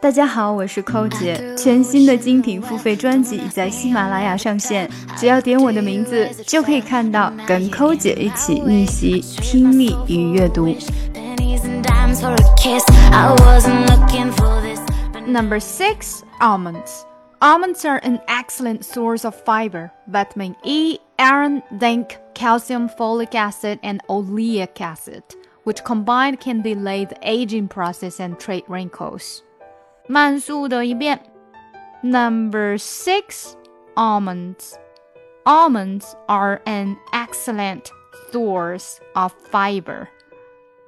大家好，我是寇姐。全新的精品付费专辑已在喜马拉雅上线，只要点我的名字，就可以看到跟寇姐一起逆袭听力与阅读。Number six, almonds. Almonds are an excellent source of fiber, vitamin E, iron, zinc, calcium, folic acid, and oleic acid, which combined can delay the aging process and treat wrinkles. 慢速的一遍。Number six, almonds. Almonds are an excellent source of fiber,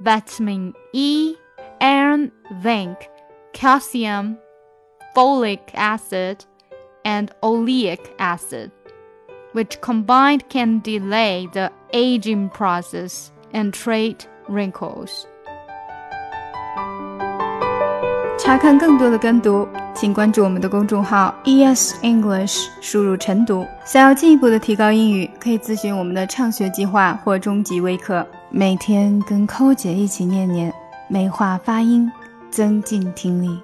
vitamin E, iron, zinc, calcium, folic acid, and oleic acid, which combined can delay the aging process and treat wrinkles. 查看更多的跟读，请关注我们的公众号 ES English，输入晨读。想要进一步的提高英语，可以咨询我们的畅学计划或中级微课。每天跟扣姐一起念念，美化发音，增进听力。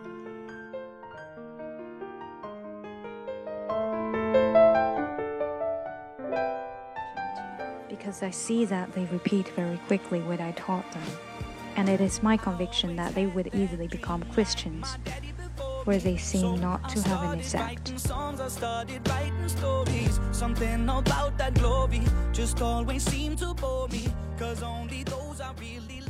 Because I see that they repeat very quickly what I taught them. And it is my conviction that they would easily become Christians, where they seem not to have an effect. Just always to bore me, cause only those I really